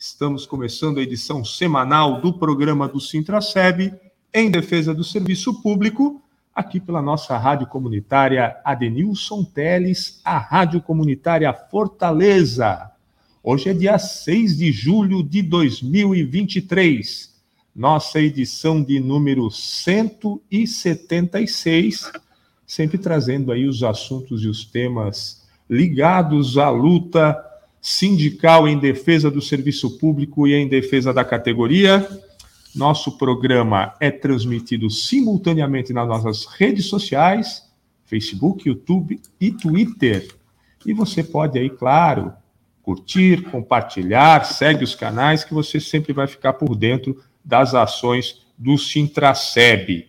Estamos começando a edição semanal do programa do Sintraceb em defesa do serviço público, aqui pela nossa rádio comunitária Adenilson Teles, a Rádio Comunitária Fortaleza. Hoje é dia 6 de julho de 2023, nossa edição de número 176, sempre trazendo aí os assuntos e os temas ligados à luta sindical em defesa do serviço público e em defesa da categoria. Nosso programa é transmitido simultaneamente nas nossas redes sociais, Facebook, YouTube e Twitter. E você pode aí, claro, curtir, compartilhar, segue os canais que você sempre vai ficar por dentro das ações do Sintraceb.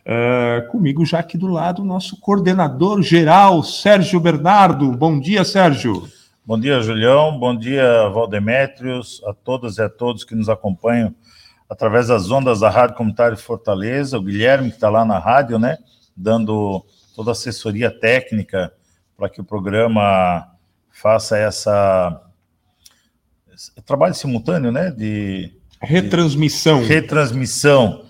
Uh, comigo já aqui do lado, nosso coordenador geral, Sérgio Bernardo. Bom dia, Sérgio. Bom dia, Julião. Bom dia, Valdemétrios, a todas e a todos que nos acompanham através das ondas da Rádio Comunitária de Fortaleza, o Guilherme, que está lá na rádio, né, dando toda a assessoria técnica para que o programa faça essa trabalho simultâneo, né, de retransmissão, de retransmissão,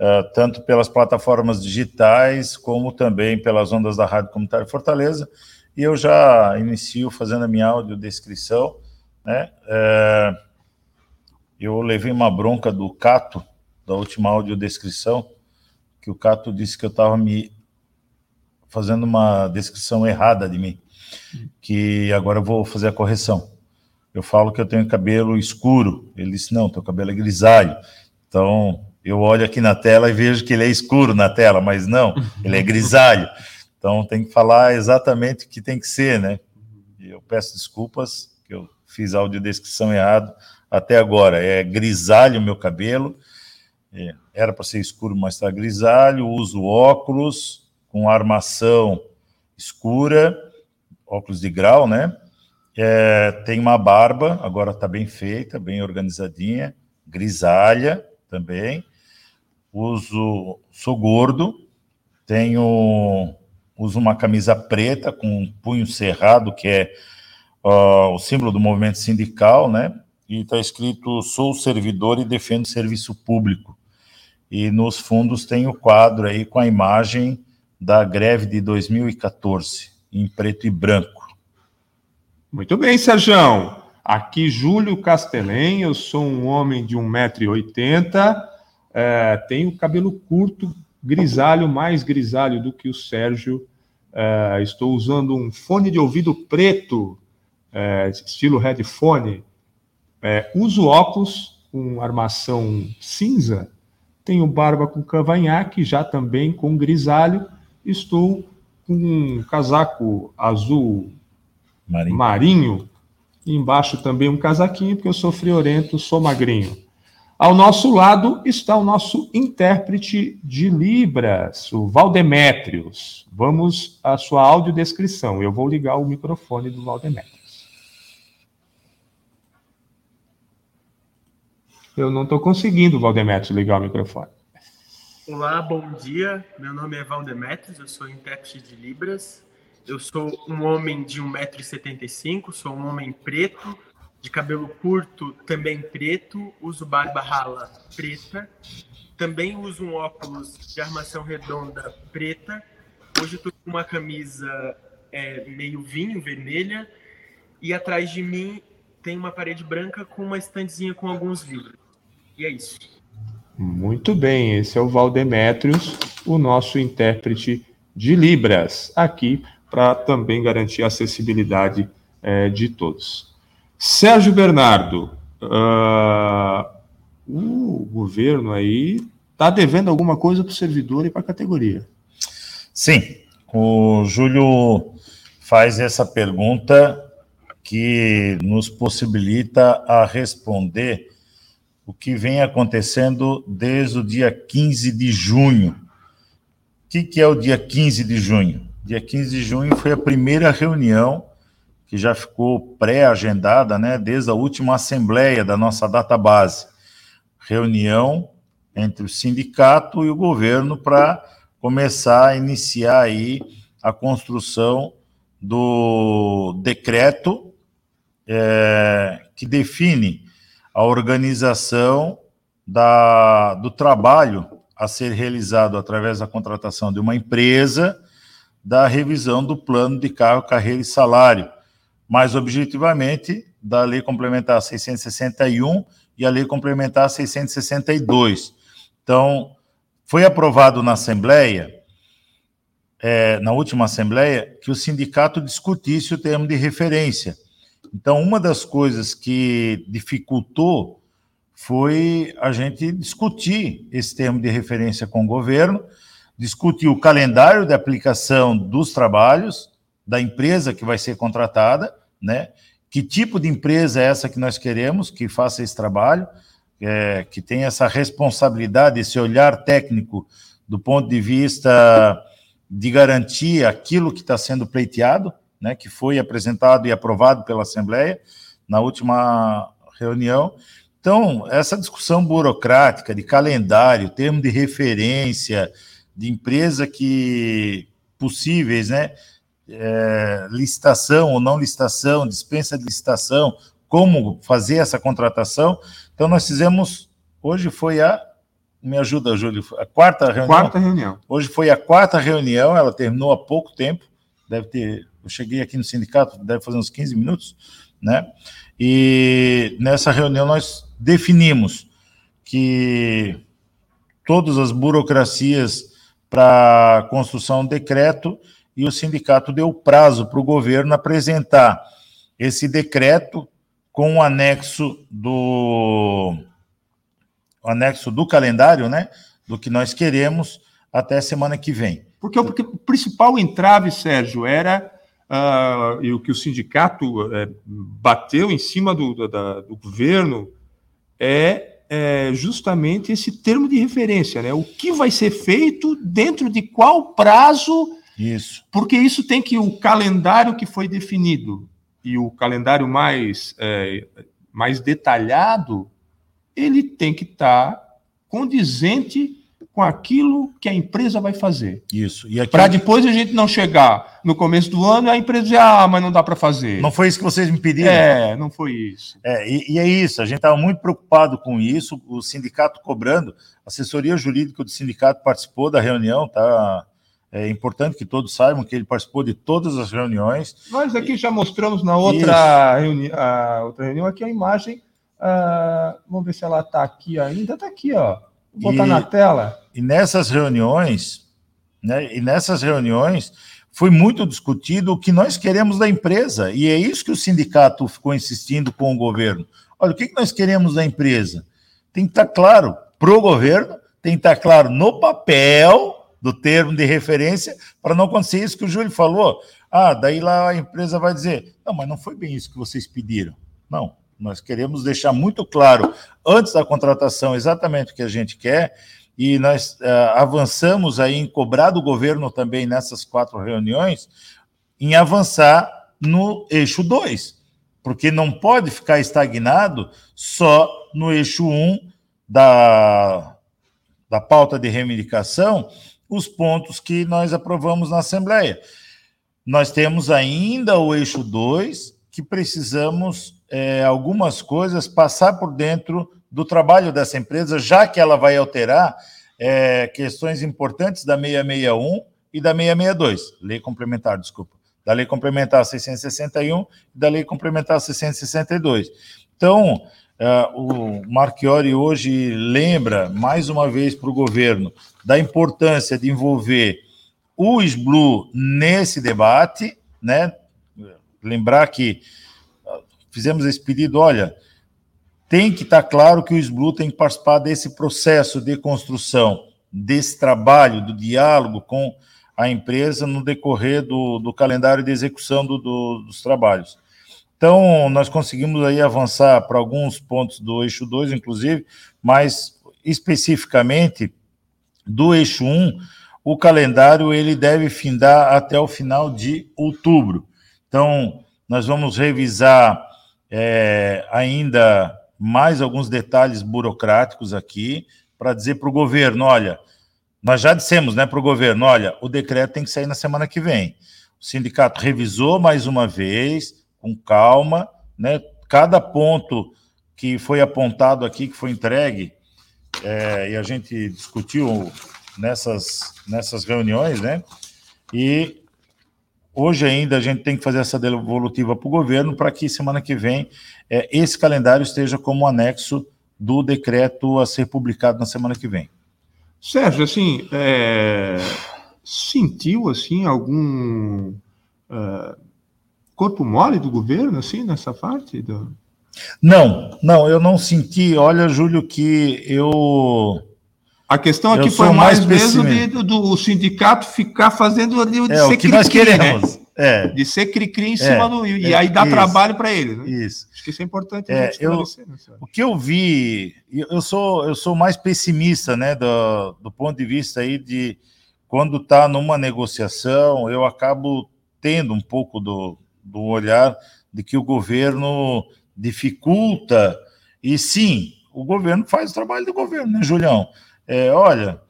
uh, tanto pelas plataformas digitais como também pelas ondas da Rádio Comunitária Fortaleza. E eu já inicio fazendo a minha audiodescrição, né? É, eu levei uma bronca do Cato, da última audiodescrição, que o Cato disse que eu estava me fazendo uma descrição errada de mim, que agora eu vou fazer a correção. Eu falo que eu tenho cabelo escuro, ele disse, não, teu cabelo é grisalho. Então, eu olho aqui na tela e vejo que ele é escuro na tela, mas não, ele é grisalho. Então tem que falar exatamente o que tem que ser, né? Eu peço desculpas que eu fiz a audiodescrição errado até agora. É grisalho o meu cabelo, é, era para ser escuro, mas está grisalho. Uso óculos com armação escura, óculos de grau, né? É, tem uma barba, agora está bem feita, bem organizadinha, grisalha também. Uso, sou gordo, tenho usa uma camisa preta com um punho cerrado, que é uh, o símbolo do movimento sindical, né? E está escrito: sou servidor e defendo serviço público. E nos fundos tem o quadro aí com a imagem da greve de 2014, em preto e branco. Muito bem, Sérgio. Aqui, Júlio Castelém, eu sou um homem de 1,80m, é, tenho cabelo curto, grisalho, mais grisalho do que o Sérgio. Uh, estou usando um fone de ouvido preto, uh, estilo headphone. Uh, uso óculos com armação cinza. Tenho barba com cavanhaque, já também com grisalho. Estou com um casaco azul marinho. marinho. Embaixo também um casaquinho, porque eu sou friorento, sou magrinho. Ao nosso lado está o nosso intérprete de Libras, o Valdemétrios. Vamos à sua audiodescrição. Eu vou ligar o microfone do Valdemétrios. Eu não estou conseguindo, Valdemétrios, ligar o microfone. Olá, bom dia. Meu nome é Valdemétrios, eu sou intérprete de Libras. Eu sou um homem de 1,75m, sou um homem preto, de cabelo curto, também preto, uso barba rala preta, também uso um óculos de armação redonda preta. Hoje estou com uma camisa é, meio vinho, vermelha, e atrás de mim tem uma parede branca com uma estantezinha com alguns livros. E é isso. Muito bem, esse é o Valdemétrios, o nosso intérprete de Libras, aqui para também garantir a acessibilidade é, de todos. Sérgio Bernardo, uh, o governo aí está devendo alguma coisa para o servidor e para a categoria. Sim, o Júlio faz essa pergunta que nos possibilita a responder o que vem acontecendo desde o dia 15 de junho. O que, que é o dia 15 de junho? Dia 15 de junho foi a primeira reunião que já ficou pré-agendada, né, desde a última assembleia da nossa database. Reunião entre o sindicato e o governo para começar a iniciar aí a construção do decreto é, que define a organização da, do trabalho a ser realizado através da contratação de uma empresa, da revisão do plano de cargo, carreira e salário, mais objetivamente da Lei Complementar 661 e a Lei Complementar 662. Então, foi aprovado na Assembleia, é, na última Assembleia, que o sindicato discutisse o termo de referência. Então, uma das coisas que dificultou foi a gente discutir esse termo de referência com o governo, discutir o calendário de aplicação dos trabalhos da empresa que vai ser contratada, né? Que tipo de empresa é essa que nós queremos que faça esse trabalho? é, que tem essa responsabilidade, esse olhar técnico do ponto de vista de garantir aquilo que está sendo pleiteado, né, que foi apresentado e aprovado pela Assembleia na última reunião. Então, essa discussão burocrática de calendário, termo de referência, de empresa que possíveis, né, é, licitação ou não licitação, dispensa de licitação, como fazer essa contratação. Então, nós fizemos. Hoje foi a. Me ajuda, Júlio. A quarta reunião. Quarta reunião. Hoje foi a quarta reunião, ela terminou há pouco tempo. Deve ter. Eu cheguei aqui no sindicato, deve fazer uns 15 minutos, né? E nessa reunião nós definimos que todas as burocracias para a construção decreto e o sindicato deu prazo para o governo apresentar esse decreto com o anexo do o anexo do calendário, né, do que nós queremos até semana que vem. Porque, porque o principal entrave, Sérgio, era uh, e o que o sindicato uh, bateu em cima do, do, do governo é, é, justamente esse termo de referência, né? O que vai ser feito dentro de qual prazo? Isso. Porque isso tem que o calendário que foi definido e o calendário mais, é, mais detalhado, ele tem que estar tá condizente com aquilo que a empresa vai fazer. Isso. Para depois a gente não chegar no começo do ano e a empresa dizer, ah, mas não dá para fazer. Não foi isso que vocês me pediram? É, não foi isso. É, e, e é isso, a gente estava muito preocupado com isso, o sindicato cobrando, a assessoria jurídica do sindicato participou da reunião, tá? É importante que todos saibam que ele participou de todas as reuniões. Nós aqui já mostramos na outra, reuni a outra reunião aqui a imagem. Uh, vamos ver se ela está aqui ainda. Está aqui, ó. Vou botar e, na tela. E nessas reuniões, né? E nessas reuniões foi muito discutido o que nós queremos da empresa. E é isso que o sindicato ficou insistindo com o governo. Olha, o que nós queremos da empresa? Tem que estar tá claro para o governo, tem que estar tá claro no papel do termo de referência, para não acontecer isso que o Júlio falou. Ah, daí lá a empresa vai dizer: não, mas não foi bem isso que vocês pediram. Não, nós queremos deixar muito claro, antes da contratação, exatamente o que a gente quer, e nós uh, avançamos aí em cobrar do governo também nessas quatro reuniões, em avançar no eixo 2, porque não pode ficar estagnado só no eixo 1 um da, da pauta de reivindicação, os pontos que nós aprovamos na Assembleia. Nós temos ainda o eixo 2, que precisamos, é, algumas coisas, passar por dentro do trabalho dessa empresa, já que ela vai alterar é, questões importantes da 661 e da 662, lei complementar, desculpa, da lei complementar 661 e da lei complementar 662. Então, Uh, o Marchiori hoje lembra, mais uma vez, para o governo da importância de envolver o SBLU nesse debate, né? Lembrar que uh, fizemos esse pedido, olha, tem que estar tá claro que o SBLU tem que participar desse processo de construção, desse trabalho, do diálogo com a empresa no decorrer do, do calendário de execução do, do, dos trabalhos. Então, nós conseguimos aí avançar para alguns pontos do eixo 2, inclusive, mas especificamente do eixo 1, um, o calendário ele deve findar até o final de outubro. Então, nós vamos revisar é, ainda mais alguns detalhes burocráticos aqui para dizer para o governo: olha, nós já dissemos né, para o governo: olha, o decreto tem que sair na semana que vem. O sindicato revisou mais uma vez, com calma, né? Cada ponto que foi apontado aqui, que foi entregue, é, e a gente discutiu nessas, nessas reuniões, né? E hoje ainda a gente tem que fazer essa devolutiva para o governo para que semana que vem é, esse calendário esteja como anexo do decreto a ser publicado na semana que vem. Sérgio, assim, é, sentiu assim algum uh, corpo mole do governo assim nessa parte? Do... Não, não, eu não senti. Olha, Júlio, que eu a questão aqui foi mais, mais mesmo de, do, do, sindicato ficar fazendo ali o de é, ser o que nós né? queremos. Né? É. De ser cri-cri em cima é, do. E é, aí dá isso, trabalho para ele. Né? Isso. Acho que isso é importante. É, eu, né, o que eu vi, eu sou, eu sou mais pessimista, né, do, do ponto de vista aí de quando está numa negociação, eu acabo tendo um pouco do, do olhar de que o governo dificulta, e sim, o governo faz o trabalho do governo, né, Julião? é, olha,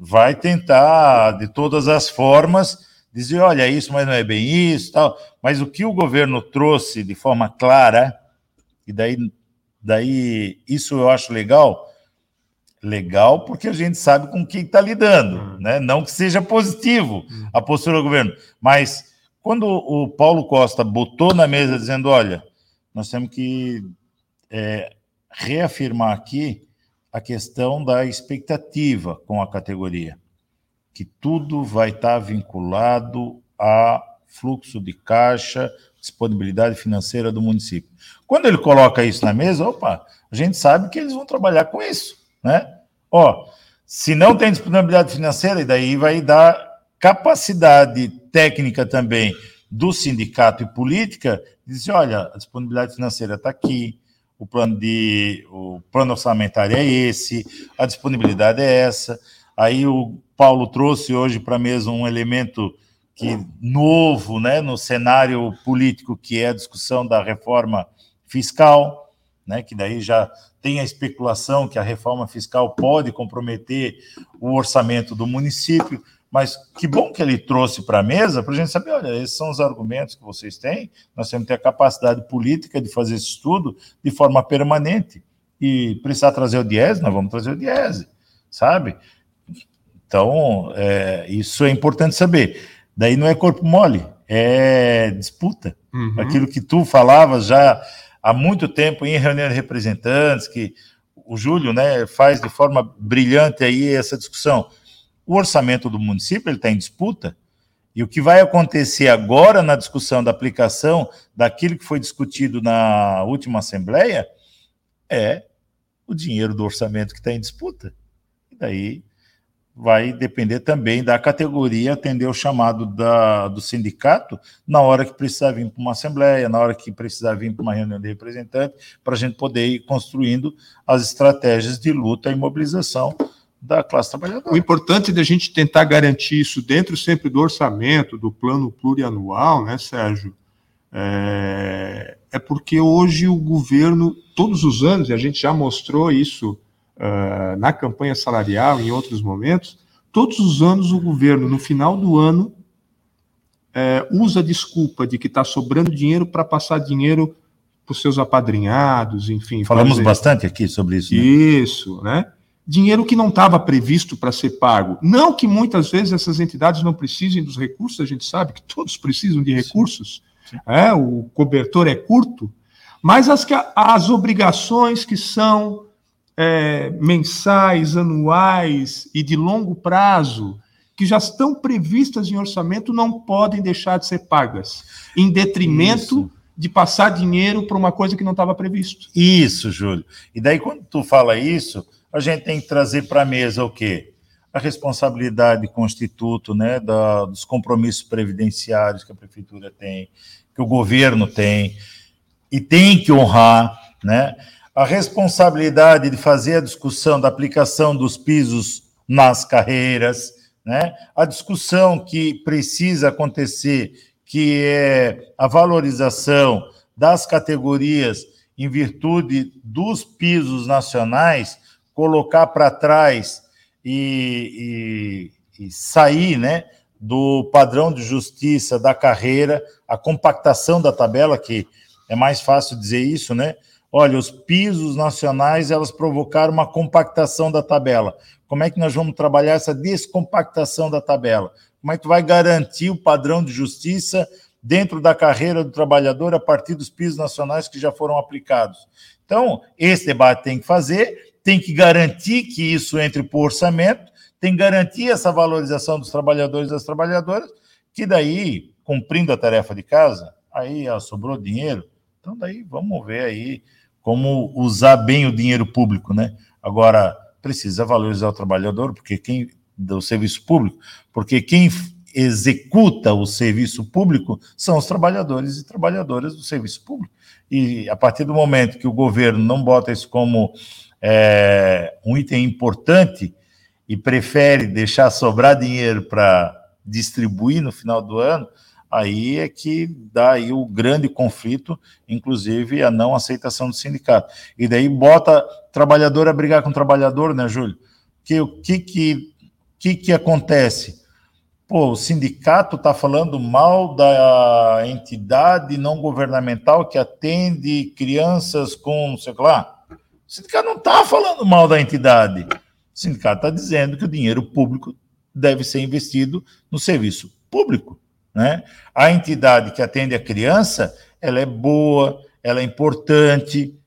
vai tentar de todas as formas dizer, olha, isso, mas não é bem isso, tal. Mas o que o governo trouxe de forma clara, e daí, daí isso eu acho legal, legal porque a gente sabe com quem está lidando, uhum. né? Não que seja positivo a postura do governo, mas quando o Paulo Costa botou na mesa dizendo, olha, nós temos que é, reafirmar aqui a questão da expectativa com a categoria, que tudo vai estar vinculado a fluxo de caixa, disponibilidade financeira do município. Quando ele coloca isso na mesa, opa, a gente sabe que eles vão trabalhar com isso, né? Ó, se não tem disponibilidade financeira, e daí vai dar capacidade técnica também do sindicato e política, dizer, olha, a disponibilidade financeira está aqui, o plano de o plano orçamentário é esse, a disponibilidade é essa. Aí o Paulo trouxe hoje para a mesa um elemento que novo, né, no cenário político que é a discussão da reforma fiscal, né, que daí já tem a especulação que a reforma fiscal pode comprometer o orçamento do município. Mas que bom que ele trouxe para a mesa para a gente saber, olha, esses são os argumentos que vocês têm, nós temos que ter a capacidade política de fazer esse estudo de forma permanente. E precisar trazer o Diese, nós vamos trazer o Diese, sabe? Então, é, isso é importante saber. Daí não é corpo mole, é disputa. Uhum. Aquilo que tu falavas já há muito tempo em reunião de representantes, que o Júlio né, faz de forma brilhante aí essa discussão o orçamento do município está em disputa, e o que vai acontecer agora na discussão da aplicação daquilo que foi discutido na última Assembleia é o dinheiro do orçamento que está em disputa. E daí vai depender também da categoria atender o chamado da, do sindicato na hora que precisar vir para uma assembleia, na hora que precisar vir para uma reunião de representantes, para a gente poder ir construindo as estratégias de luta e mobilização da classe trabalhadora. O importante é a gente tentar garantir isso dentro sempre do orçamento, do plano plurianual, né, Sérgio? É, é porque hoje o governo, todos os anos, e a gente já mostrou isso uh, na campanha salarial, em outros momentos, todos os anos o governo, no final do ano, é, usa a desculpa de que está sobrando dinheiro para passar dinheiro para os seus apadrinhados, enfim. Falamos fazer... bastante aqui sobre isso. Né? Isso, né? Dinheiro que não estava previsto para ser pago. Não que muitas vezes essas entidades não precisem dos recursos, a gente sabe que todos precisam de recursos, Sim. Sim. É, o cobertor é curto, mas as, as obrigações que são é, mensais, anuais e de longo prazo, que já estão previstas em orçamento, não podem deixar de ser pagas, em detrimento. Isso de passar dinheiro para uma coisa que não estava previsto. Isso, Júlio. E daí, quando tu fala isso, a gente tem que trazer para a mesa o quê? A responsabilidade constituto, né, da, dos compromissos previdenciários que a prefeitura tem, que o governo tem, e tem que honrar, né? A responsabilidade de fazer a discussão da aplicação dos pisos nas carreiras, né? A discussão que precisa acontecer, que é a valorização das categorias em virtude dos pisos nacionais, colocar para trás e, e, e, sair, né? Do padrão de justiça da carreira, a compactação da tabela, que é mais fácil dizer isso, né? Olha, os pisos nacionais elas provocaram uma compactação da tabela. Como é que nós vamos trabalhar essa descompactação da tabela? Como é que vai garantir o padrão de justiça dentro da carreira do trabalhador a partir dos pisos nacionais que já foram aplicados? Então, esse debate tem que fazer, tem que garantir que isso entre por orçamento, tem que garantir essa valorização dos trabalhadores e das trabalhadoras, que daí, cumprindo a tarefa de casa, aí sobrou dinheiro, então daí vamos ver aí como usar bem o dinheiro público, né? Agora, precisa valorizar o trabalhador, porque quem do serviço público, porque quem executa o serviço público são os trabalhadores e trabalhadoras do serviço público. E a partir do momento que o governo não bota isso como é, um item importante e prefere deixar sobrar dinheiro para distribuir no final do ano, aí é que dá aí o grande conflito, inclusive a não aceitação do sindicato. E daí bota trabalhador a brigar com trabalhador, né, Júlio? Que o que que, que que acontece? Pô, o sindicato está falando mal da entidade não governamental que atende crianças com, sei lá. O sindicato não está falando mal da entidade. O sindicato está dizendo que o dinheiro público deve ser investido no serviço público. Né? A entidade que atende a criança, ela é boa, ela é importante,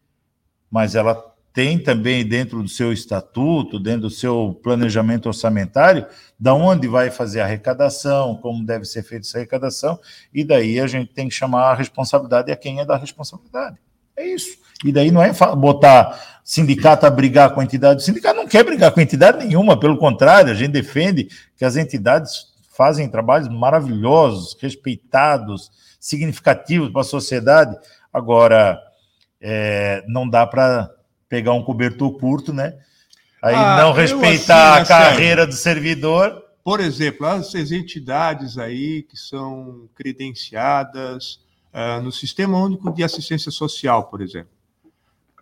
mas ela tem também dentro do seu estatuto, dentro do seu planejamento orçamentário, da onde vai fazer a arrecadação, como deve ser feita essa arrecadação, e daí a gente tem que chamar a responsabilidade a quem é da responsabilidade. É isso. E daí não é botar sindicato a brigar com a entidade. O sindicato não quer brigar com entidade nenhuma, pelo contrário, a gente defende que as entidades fazem trabalhos maravilhosos, respeitados, significativos para a sociedade. Agora, é, não dá para pegar um cobertor curto, né? Aí ah, não respeitar assim, a carreira sério. do servidor. Por exemplo, as entidades aí que são credenciadas uh, no Sistema Único de Assistência Social, por exemplo.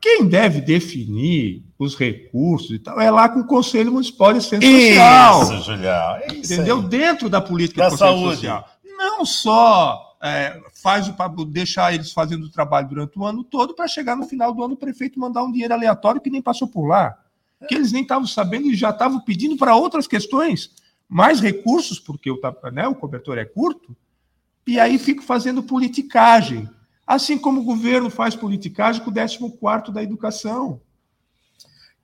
Quem deve definir os recursos e tal é lá com o Conselho Municipal de Assistência Social. Isso, Julião. É isso entendeu? Aí. Dentro da política da do Conselho saúde. Social. Não só é, faz o deixar eles fazendo o trabalho durante o ano todo para chegar no final do ano o prefeito mandar um dinheiro aleatório que nem passou por lá. Que eles nem estavam sabendo e já estavam pedindo para outras questões mais recursos, porque o, né, o cobertor é curto, e aí fico fazendo politicagem. Assim como o governo faz politicagem com o 14 da educação.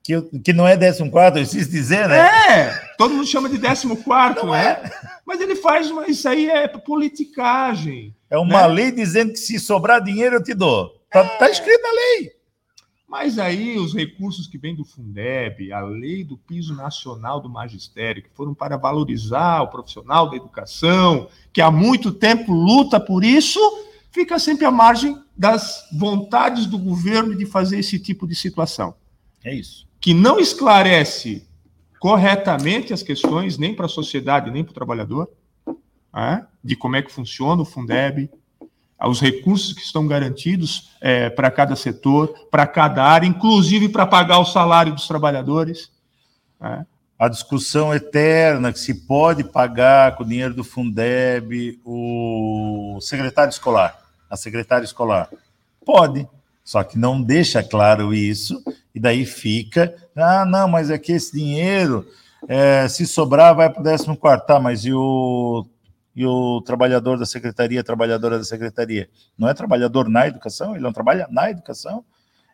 Que, que não é 14, eu preciso dizer, né? É, todo mundo chama de 14, não né? É. Mas ele faz isso aí é politicagem. É uma né? lei dizendo que se sobrar dinheiro eu te dou. Está é. tá escrito na lei. Mas aí os recursos que vêm do Fundeb, a lei do piso nacional do magistério, que foram para valorizar o profissional da educação, que há muito tempo luta por isso, fica sempre à margem das vontades do governo de fazer esse tipo de situação. É isso. Que não esclarece corretamente as questões, nem para a sociedade, nem para o trabalhador, né, de como é que funciona o Fundeb, os recursos que estão garantidos é, para cada setor, para cada área, inclusive para pagar o salário dos trabalhadores. Né. A discussão eterna que se pode pagar com o dinheiro do Fundeb o secretário escolar a secretária escolar? Pode, só que não deixa claro isso, e daí fica, ah, não, mas é que esse dinheiro, é, se sobrar, vai para o 14 quarto, tá, mas e o, e o trabalhador da secretaria, trabalhadora da secretaria? Não é trabalhador na educação? Ele não trabalha na educação?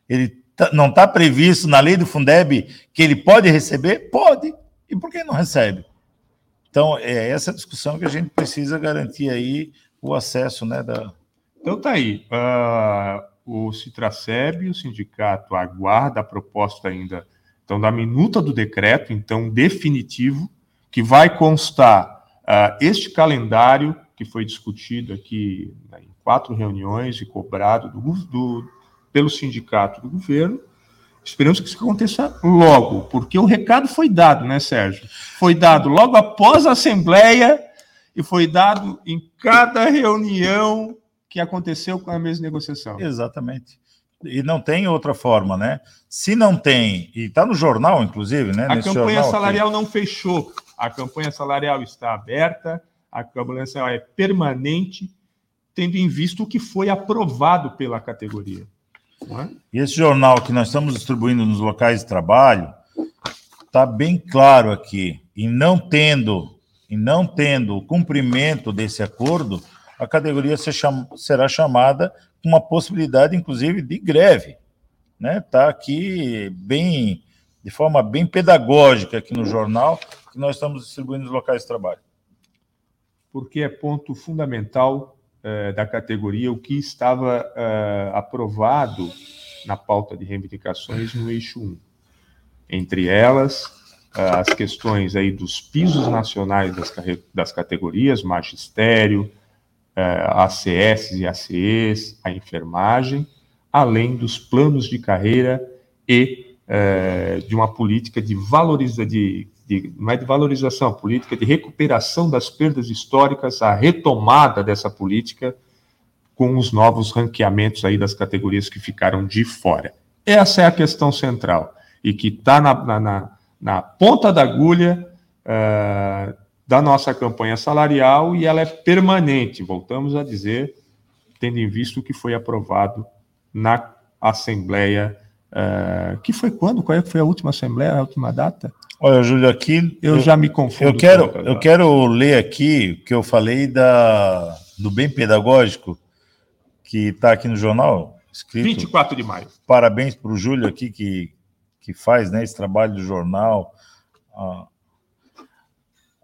Ele não está previsto na lei do Fundeb que ele pode receber? Pode. E por que não recebe? Então, é essa discussão que a gente precisa garantir aí o acesso né, da, então tá aí. Uh, o Citraceb, o sindicato aguarda a proposta ainda então da minuta do decreto, então definitivo, que vai constar uh, este calendário que foi discutido aqui né, em quatro reuniões e cobrado do, do, pelo sindicato do governo. Esperamos que isso aconteça logo, porque o recado foi dado, né, Sérgio? Foi dado logo após a Assembleia e foi dado em cada reunião que aconteceu com a mesma negociação. Exatamente. E não tem outra forma, né? Se não tem, e está no jornal, inclusive, né? A campanha salarial aqui. não fechou. A campanha salarial está aberta, a campanha salarial é permanente, tendo em vista o que foi aprovado pela categoria. É? E esse jornal que nós estamos distribuindo nos locais de trabalho está bem claro aqui. E não tendo, e não tendo o cumprimento desse acordo, a categoria será chamada com uma possibilidade, inclusive, de greve. Né? Está aqui bem, de forma bem pedagógica aqui no jornal, que nós estamos distribuindo nos locais de trabalho. Porque é ponto fundamental eh, da categoria o que estava eh, aprovado na pauta de reivindicações no eixo 1. Entre elas, eh, as questões aí dos pisos nacionais das, das categorias, magistério, ACS e ACEs, a enfermagem, além dos planos de carreira e de uma política de valorização, de de, não é de valorização, política de recuperação das perdas históricas, a retomada dessa política com os novos ranqueamentos aí das categorias que ficaram de fora. Essa é a questão central e que está na, na, na, ponta da agulha uh, da nossa campanha salarial e ela é permanente, voltamos a dizer, tendo em vista o que foi aprovado na Assembleia, uh, que foi quando? Qual é foi a última Assembleia, a última data? Olha, Júlio, aqui eu, eu, já me confundo. Eu quero, eu quero ler aqui o que eu falei da, do bem pedagógico que está aqui no jornal. Escrito. 24 de maio. Parabéns para o Júlio aqui que, que faz né, esse trabalho do jornal. Ah,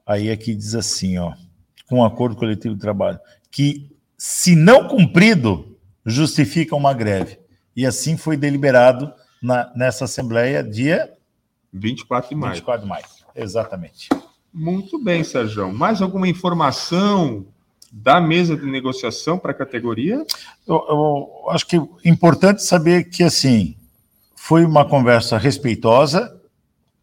aí aqui diz assim, ó, com um acordo coletivo de trabalho, que se não cumprido, justifica uma greve. E assim foi deliberado na, nessa Assembleia dia 24 de maio. 24 de maio, exatamente. Muito bem, Sérgio. Mais alguma informação da mesa de negociação para a categoria? Eu, eu, acho que é importante saber que, assim, foi uma conversa respeitosa,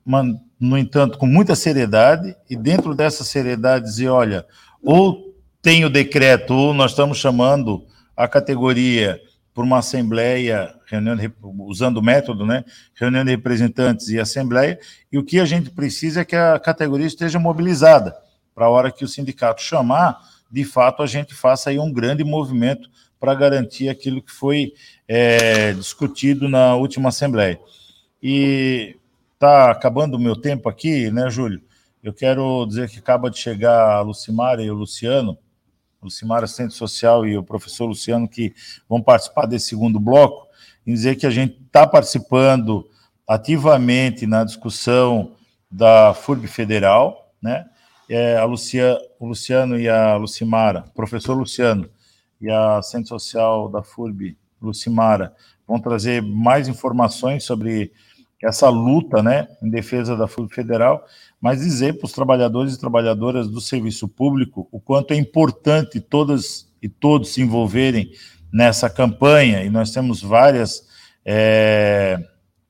mas, no entanto, com muita seriedade, e dentro dessa seriedade dizer, olha, ou tem o decreto, ou nós estamos chamando a categoria por uma assembleia, reunião de, usando o método, né? Reunião de representantes e assembleia, e o que a gente precisa é que a categoria esteja mobilizada para a hora que o sindicato chamar, de fato a gente faça aí um grande movimento para garantir aquilo que foi é, discutido na última assembleia. E está acabando o meu tempo aqui, né, Júlio? Eu quero dizer que acaba de chegar a Lucimara e o Luciano, Lucimar Assistente Social e o professor Luciano, que vão participar desse segundo bloco, em dizer que a gente está participando ativamente na discussão da FURB Federal, né? É, a Lucia, o Luciano e a Lucimara, professor Luciano e a Assistente Social da FURB, Lucimara, vão trazer mais informações sobre essa luta, né, em defesa da FURB Federal mas dizer para os trabalhadores e trabalhadoras do serviço público o quanto é importante todas e todos se envolverem nessa campanha, e nós temos várias é,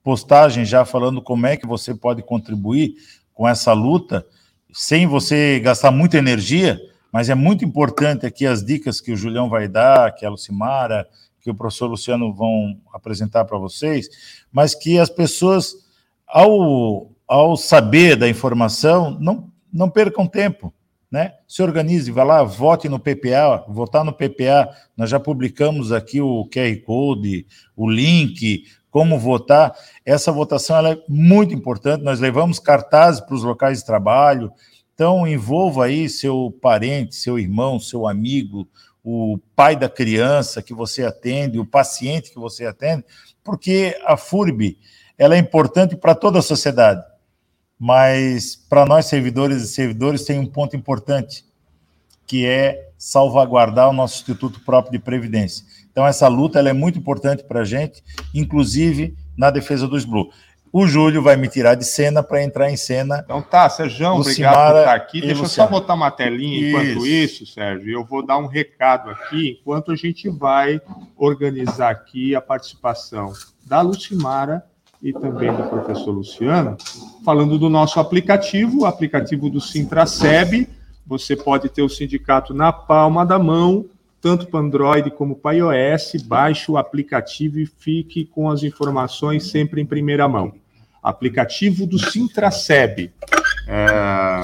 postagens já falando como é que você pode contribuir com essa luta, sem você gastar muita energia, mas é muito importante aqui as dicas que o Julião vai dar, que a Lucimara, que o professor Luciano vão apresentar para vocês, mas que as pessoas, ao ao saber da informação, não, não percam tempo. Né? Se organize, vá lá, vote no PPA, votar no PPA. Nós já publicamos aqui o QR Code, o link, como votar. Essa votação é muito importante. Nós levamos cartazes para os locais de trabalho. Então, envolva aí seu parente, seu irmão, seu amigo, o pai da criança que você atende, o paciente que você atende, porque a FURB ela é importante para toda a sociedade mas para nós servidores e servidores tem um ponto importante, que é salvaguardar o nosso Instituto próprio de Previdência. Então essa luta ela é muito importante para a gente, inclusive na defesa do SBLU. o Júlio vai me tirar de cena para entrar em cena. Então tá, Sérgio, obrigado por estar aqui. Deixa eu só botar uma telinha enquanto isso. isso, Sérgio. Eu vou dar um recado aqui, enquanto a gente vai organizar aqui a participação da Lucimara e também do professor Luciano, falando do nosso aplicativo, o aplicativo do Sintraceb. Você pode ter o sindicato na palma da mão, tanto para Android como para iOS. Baixe o aplicativo e fique com as informações sempre em primeira mão. Aplicativo do Sintraceb. É,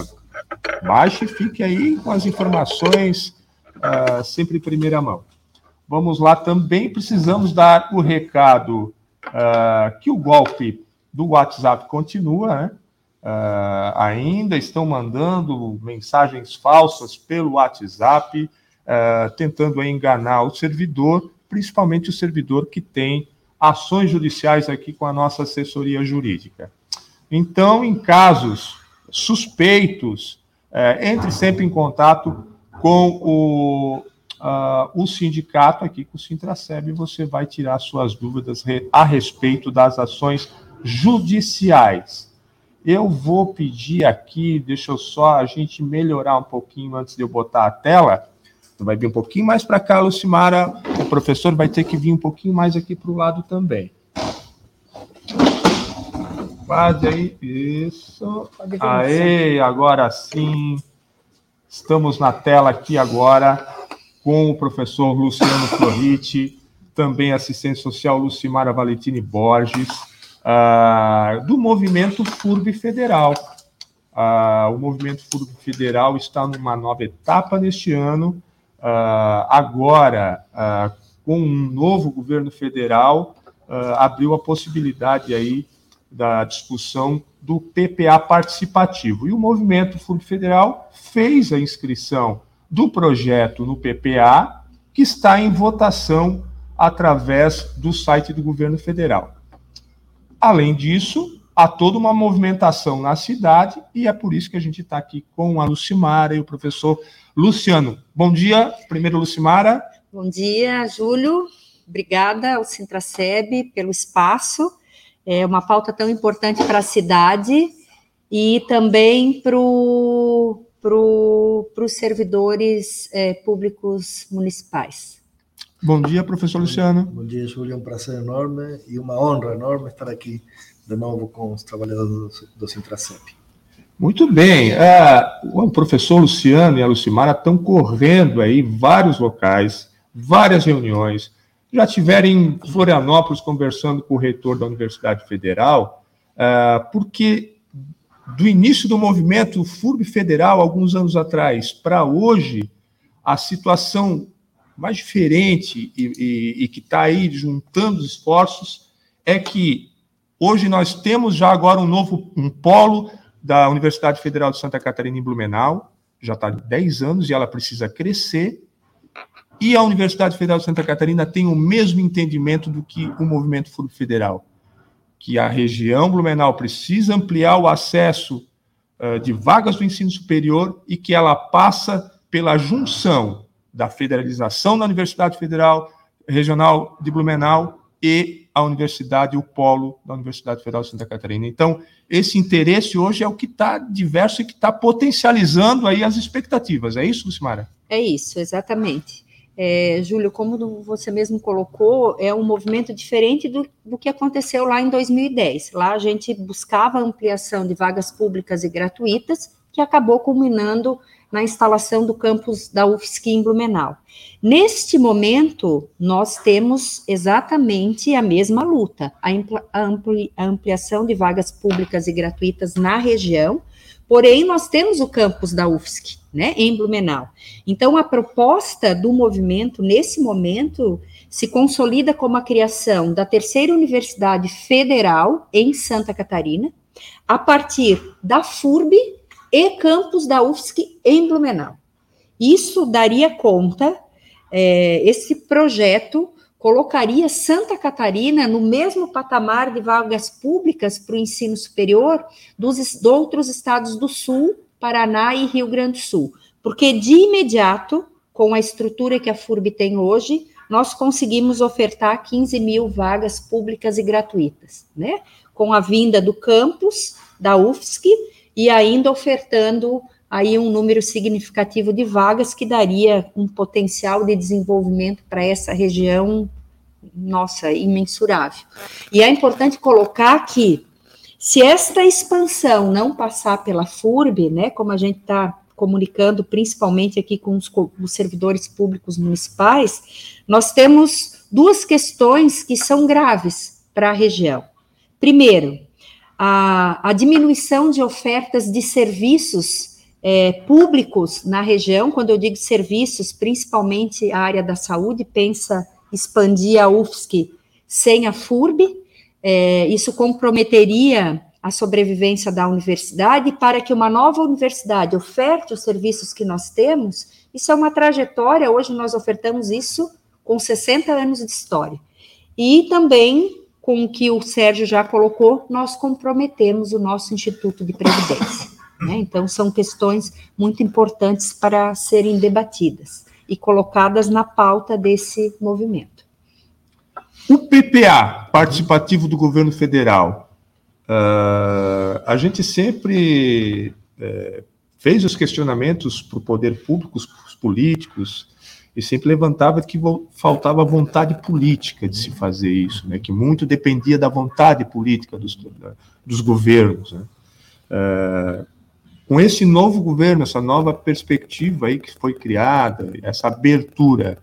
baixe e fique aí com as informações é, sempre em primeira mão. Vamos lá, também precisamos dar o recado uh, que o golpe do WhatsApp continua, né? Uh, ainda estão mandando mensagens falsas pelo WhatsApp, uh, tentando enganar o servidor, principalmente o servidor que tem ações judiciais aqui com a nossa assessoria jurídica. Então, em casos suspeitos, entre sempre em contato com o uh, o sindicato aqui com o Sintraceb, você vai tirar suas dúvidas a respeito das ações judiciais. Eu vou pedir aqui, deixa eu só a gente melhorar um pouquinho antes de eu botar a tela. Vai vir um pouquinho mais para cá, Lucimara. O professor vai ter que vir um pouquinho mais aqui para o lado também. Quase aí, isso. Aê, agora sim. Estamos na tela aqui agora com o professor Luciano Floriti, também assistente social Lucimara Valentini Borges, uh, do movimento FURB Federal. Uh, o movimento FURB Federal está numa nova etapa neste ano. Uh, agora, com um novo governo federal, abriu a possibilidade aí da discussão do PPA participativo. E o movimento FURB Federal fez a inscrição do projeto no PPA, que está em votação através do site do governo federal. Além disso, há toda uma movimentação na cidade e é por isso que a gente está aqui com a Lucimara e o professor Luciano. Bom dia, primeiro Lucimara. Bom dia, Júlio. Obrigada ao Sintraceb pelo espaço. É uma pauta tão importante para a cidade e também para o para os servidores é, públicos municipais. Bom dia, professor Luciano. Bom dia, Júlio. É um prazer enorme e uma honra enorme estar aqui de novo com os trabalhadores do, do Sintracep. Muito bem. Uh, o professor Luciano e a Lucimara estão correndo aí vários locais, várias reuniões. Já tiveram em Florianópolis conversando com o reitor da Universidade Federal, uh, porque do início do movimento FURB federal, alguns anos atrás, para hoje, a situação mais diferente e, e, e que está aí juntando os esforços é que hoje nós temos já agora um novo um polo da Universidade Federal de Santa Catarina em Blumenau, já está há 10 anos e ela precisa crescer. E a Universidade Federal de Santa Catarina tem o mesmo entendimento do que o movimento FURB federal que a região Blumenau precisa ampliar o acesso uh, de vagas do ensino superior e que ela passa pela junção da federalização da Universidade Federal Regional de Blumenau e a universidade, o polo da Universidade Federal de Santa Catarina. Então, esse interesse hoje é o que está diverso e que está potencializando aí as expectativas. É isso, Lucimara? É isso, exatamente. É, Júlio, como você mesmo colocou, é um movimento diferente do, do, que aconteceu lá em 2010. Lá a gente buscava ampliação de vagas públicas e gratuitas, que acabou culminando na instalação do campus da UFSC em Blumenau. Neste momento, nós temos exatamente a mesma luta, a, ampli, a ampliação de vagas públicas e gratuitas na região, porém, nós temos o campus da UFSC, né, em Blumenau. Então, a proposta do movimento, nesse momento, se consolida como a criação da terceira universidade federal em Santa Catarina, a partir da FURB e campus da UFSC em Blumenau. Isso daria conta, é, esse projeto colocaria Santa Catarina no mesmo patamar de vagas públicas para o ensino superior dos, dos outros estados do Sul Paraná e Rio Grande do Sul, porque de imediato, com a estrutura que a FURB tem hoje, nós conseguimos ofertar 15 mil vagas públicas e gratuitas, né? Com a vinda do campus da UFSC e ainda ofertando aí um número significativo de vagas que daria um potencial de desenvolvimento para essa região, nossa, imensurável. E é importante colocar que se esta expansão não passar pela FURB, né, como a gente está comunicando principalmente aqui com os, com os servidores públicos municipais, nós temos duas questões que são graves para a região. Primeiro, a, a diminuição de ofertas de serviços é, públicos na região, quando eu digo serviços, principalmente a área da saúde, pensa expandir a UFSC sem a FURB, é, isso comprometeria a sobrevivência da universidade para que uma nova universidade oferte os serviços que nós temos, isso é uma trajetória, hoje nós ofertamos isso com 60 anos de história. E também, com o que o Sérgio já colocou, nós comprometemos o nosso Instituto de Previdência. Né? Então, são questões muito importantes para serem debatidas e colocadas na pauta desse movimento. O PPA, participativo do governo federal, Uh, a gente sempre é, fez os questionamentos para o poder público, os políticos, e sempre levantava que faltava vontade política de se fazer isso, né? que muito dependia da vontade política dos, dos governos. Né? Uh, com esse novo governo, essa nova perspectiva aí que foi criada, essa abertura,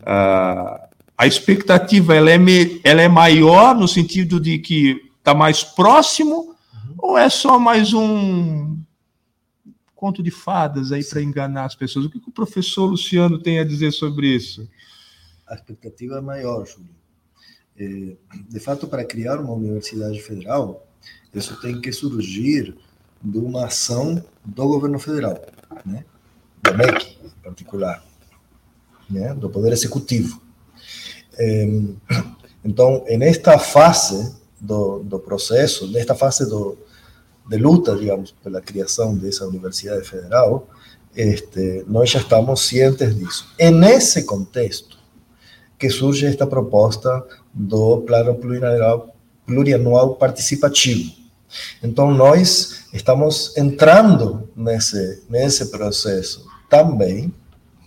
uh, a expectativa ela é, me, ela é maior no sentido de que Está mais próximo uhum. ou é só mais um conto de fadas aí para enganar as pessoas? O que, que, o professor Luciano tem a dizer sobre isso? A expectativa é maior, Júlio. É, de fato, para criar uma universidade federal, isso tem que surgir de uma ação do governo federal, né? da MEC, em particular, né? do Poder Executivo. Então, nesta fase, do, do processo, nesta fase do, de luta, digamos, pela criação dessa Universidade Federal, este, nós já estamos cientes disso. É nesse contexto que surge esta proposta do Plano Plurianual, plurianual Participativo. Então, nós estamos entrando nesse, nesse processo também,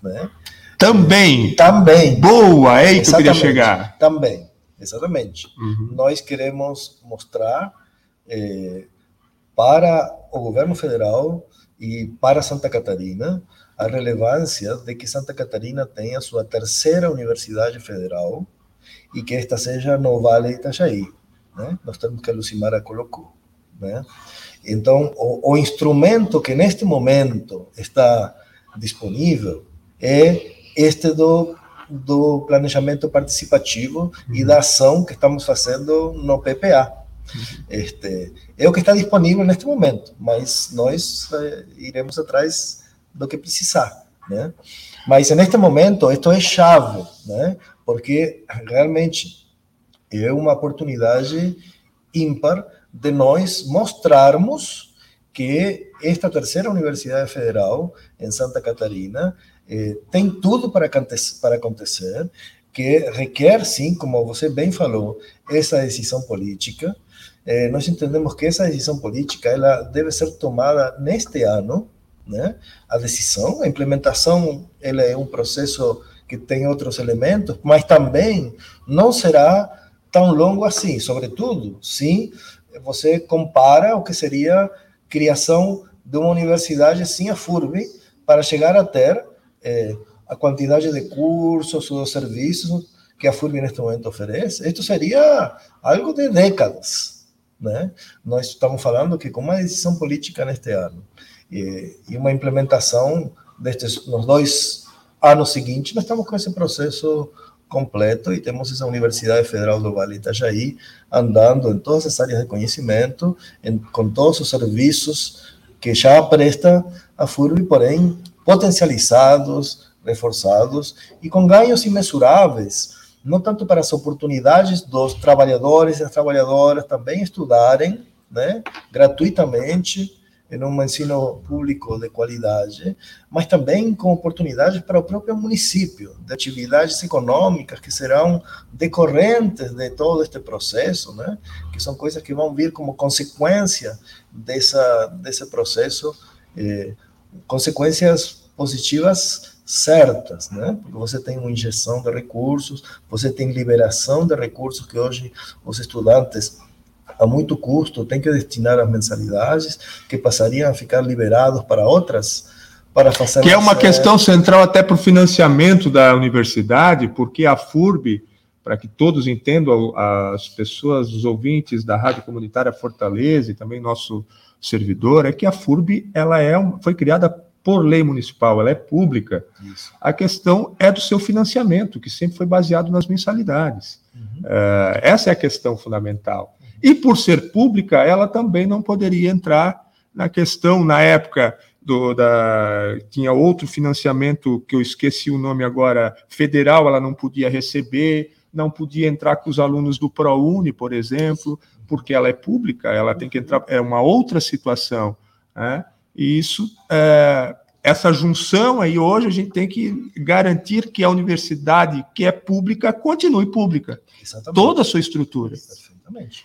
né? Também. Também. Boa, é aí que eu queria chegar. Também. Exatamente. Uhum. Nós queremos mostrar eh, para o governo federal e para Santa Catarina a relevância de que Santa Catarina tenha sua terceira universidade federal e que esta seja no Vale Itajaí, né? Nós temos que a Lucimara colocou, né? Então, o, o instrumento que neste momento está disponível é este do do planejamento participativo uhum. e da ação que estamos fazendo no PPA. Uhum. Este, é o que está disponível neste momento, mas nós eh, iremos atrás do que precisar, né? Mas neste momento, isto é chave, né? Porque realmente é uma oportunidade ímpar de nós mostrarmos que esta terceira universidade federal em Santa Catarina eh, tem tudo para, para acontecer, que requer, sim, como você bem falou, essa decisão política. Eh, nós entendemos que essa decisão política ela deve ser tomada neste ano, né? A decisão, a implementação, ela é um processo que tem outros elementos, mas também não será tão longo assim, sobretudo, sim, você compara o que seria criação de uma universidade sem a FURB para chegar a ter é, a quantidade de cursos ou serviços que a FURB neste momento oferece, isto seria algo de décadas. Né? Nós estamos falando que com uma decisão política neste ano e, e uma implementação destes nos dois anos seguintes, nós estamos com esse processo completo e temos essa Universidade Federal do Vale Itajaí andando em todas as áreas de conhecimento, em, com todos os serviços que já presta a FURB, porém potencializados, reforçados e com ganhos imensuráveis, não tanto para as oportunidades dos trabalhadores e das trabalhadoras também estudarem, né, gratuitamente, em um ensino público de qualidade, mas também com oportunidades para o próprio município, de atividades econômicas que serão decorrentes de todo este processo, né? que são coisas que vão vir como consequência dessa, desse processo, eh, consequências positivas certas, né? Porque você tem uma injeção de recursos, você tem liberação de recursos que hoje os estudantes a muito custo têm que destinar as mensalidades que passariam a ficar liberados para outras para fazer que é uma questão central até para o financiamento da universidade, porque a FURB, para que todos entendam, as pessoas, os ouvintes da Rádio Comunitária Fortaleza e também nosso servidor, é que a FURB ela é, foi criada por lei municipal, ela é pública. Isso. A questão é do seu financiamento, que sempre foi baseado nas mensalidades. Uhum. Uh, essa é a questão fundamental. E por ser pública, ela também não poderia entrar na questão, na época, do, da, tinha outro financiamento que eu esqueci o nome agora, federal, ela não podia receber, não podia entrar com os alunos do ProUni, por exemplo, porque ela é pública, ela tem que entrar, é uma outra situação. Né? E isso, é, essa junção aí, hoje a gente tem que garantir que a universidade que é pública continue pública. Exatamente. Toda a sua estrutura. Exatamente.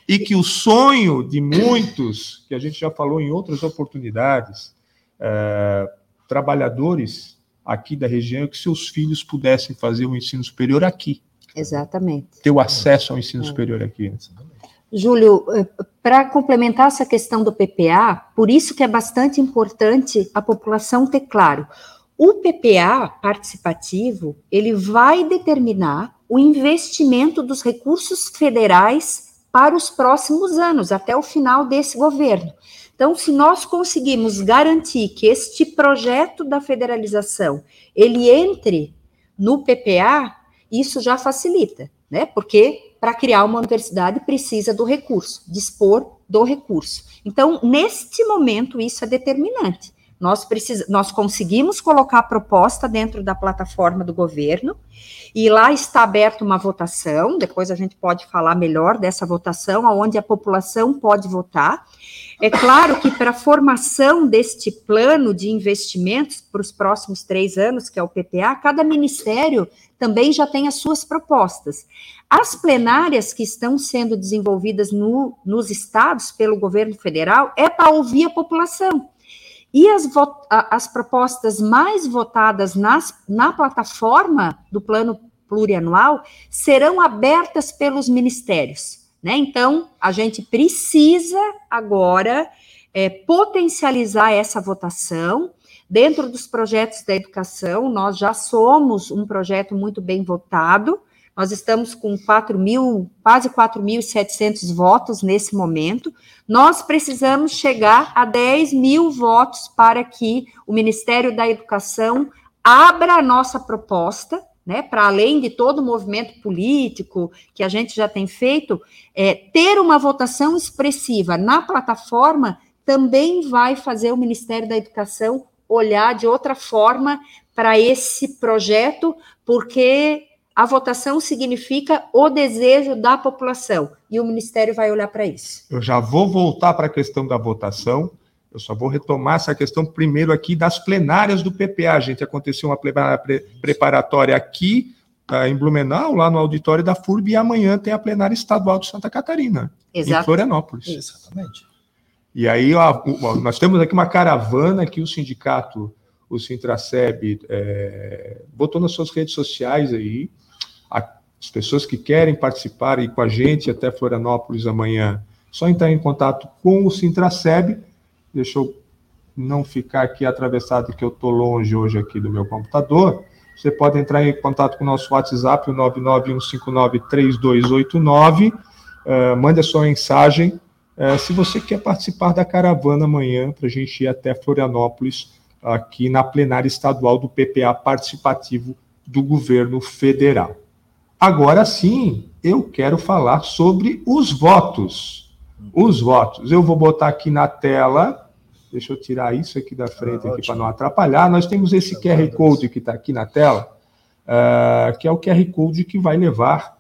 E que o sonho de muitos, que a gente já falou em outras oportunidades, é, trabalhadores aqui da região, que seus filhos pudessem fazer o ensino superior aqui. Exatamente. Ter o acesso ao ensino é. superior aqui. Exatamente. Júlio, eh, para complementar essa questão do PPA, por isso que é bastante importante a população ter claro. O PPA participativo, ele vai determinar o investimento dos recursos federais para os próximos anos, até o final desse governo. Então, se nós conseguimos garantir que este projeto da federalização, ele entre no PPA, isso já facilita, né? Porque para criar uma universidade precisa do recurso, dispor do recurso. Então, neste momento, isso é determinante. Nós, precis... nós conseguimos colocar a proposta dentro da plataforma do governo, e lá está aberta uma votação, depois a gente pode falar melhor dessa votação, onde a população pode votar. É claro que para a formação deste plano de investimentos para os próximos três anos, que é o PPA, cada ministério também já tem as suas propostas. As plenárias que estão sendo desenvolvidas no, nos estados pelo governo federal é para ouvir a população. E as, as propostas mais votadas nas, na plataforma do plano plurianual serão abertas pelos ministérios. Né? Então, a gente precisa agora é, potencializar essa votação Dentro dos projetos da educação, nós já somos um projeto muito bem votado, nós estamos com 4 mil, quase 4.700 votos nesse momento. Nós precisamos chegar a 10 mil votos para que o Ministério da Educação abra a nossa proposta, né, para além de todo o movimento político que a gente já tem feito, é, ter uma votação expressiva na plataforma também vai fazer o Ministério da Educação olhar de outra forma para esse projeto, porque a votação significa o desejo da população e o Ministério vai olhar para isso. Eu já vou voltar para a questão da votação. Eu só vou retomar essa questão primeiro aqui das plenárias do PPA. Gente, aconteceu uma plenária pre preparatória aqui uh, em Blumenau, lá no auditório da FURB, e amanhã tem a plenária estadual de Santa Catarina, Exato. em Florianópolis. Exatamente. E aí ó, nós temos aqui uma caravana que o sindicato, o Sintraceb, é, botou nas suas redes sociais aí. As pessoas que querem participar e com a gente até Florianópolis amanhã, só entrar em contato com o Sintraceb. Deixa eu não ficar aqui atravessado que eu estou longe hoje aqui do meu computador. Você pode entrar em contato com o nosso WhatsApp, o 991593289. Uh, mande a sua mensagem é, se você quer participar da caravana amanhã, para a gente ir até Florianópolis, aqui na plenária estadual do PPA participativo do governo federal. Agora sim, eu quero falar sobre os votos. Os votos. Eu vou botar aqui na tela. Deixa eu tirar isso aqui da frente ah, para não atrapalhar. Nós temos esse QR Code que está aqui na tela, uh, que é o QR Code que vai levar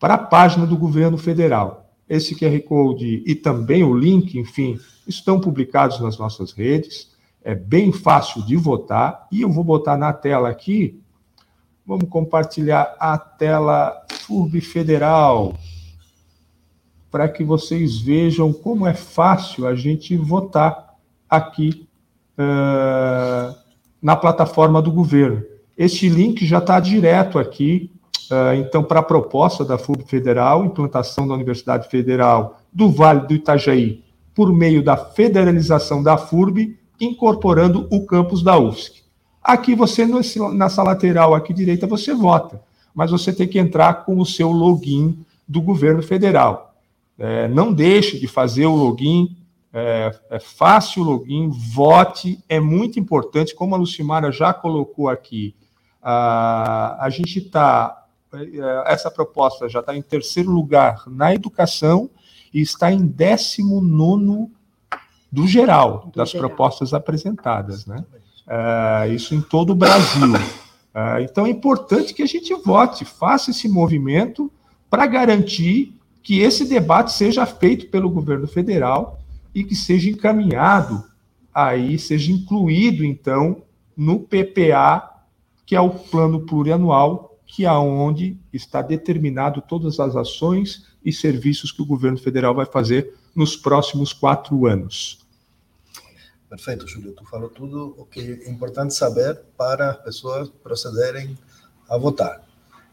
para a página do governo federal. esse QR Code e também o link, enfim, estão publicados nas nossas redes. É bem fácil de votar e eu vou botar na tela aqui. Vamos compartilhar a tela FURB Federal para que vocês vejam como é fácil a gente votar aqui uh, na plataforma do governo. Este link já está direto aqui Uh, então, para a proposta da FUB Federal, implantação da Universidade Federal do Vale do Itajaí, por meio da federalização da FURB, incorporando o campus da UFSC. Aqui você, nessa lateral aqui direita, você vota, mas você tem que entrar com o seu login do governo federal. É, não deixe de fazer o login, é, é fácil o login, vote, é muito importante, como a Lucimara já colocou aqui, a, a gente está é, essa proposta já está em terceiro lugar na educação e está em décimo nono do geral das geral. propostas apresentadas, né? É, isso em todo o Brasil. É, então é importante que a gente vote, faça esse movimento para garantir que esse debate seja feito pelo governo federal e que seja encaminhado aí, seja incluído então no PPA, que é o plano plurianual que aonde está determinado todas as ações e serviços que o governo federal vai fazer nos próximos quatro anos. Perfeito, Júlio. Tu falou tudo o que é importante saber para as pessoas procederem a votar.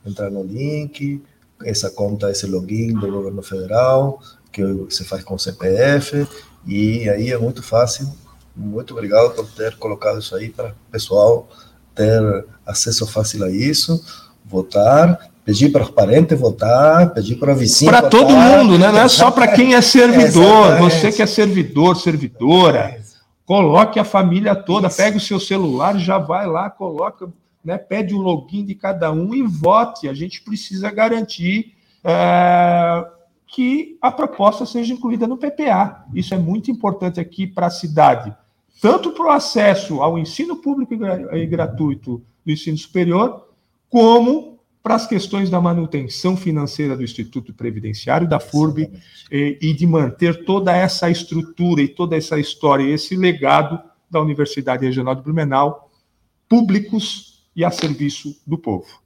Entrar no link, essa conta, esse login do governo federal, que você faz com o CPF, e aí é muito fácil. Muito obrigado por ter colocado isso aí para o pessoal ter acesso fácil a isso votar, pedir para os parentes votar, pedir para o vizinho Para todo mundo, né? Não é só para quem é servidor. Você que é servidor, servidora, coloque a família toda, pega o seu celular, já vai lá, coloca, né, pede o login de cada um e vote. A gente precisa garantir é, que a proposta seja incluída no PPA. Isso é muito importante aqui para a cidade, tanto para o acesso ao ensino público e gratuito do ensino superior, como para as questões da manutenção financeira do Instituto Previdenciário, da FURB, e, e, de manter toda essa estrutura e toda essa história, esse legado da Universidade Regional de Blumenau, públicos e a serviço do povo.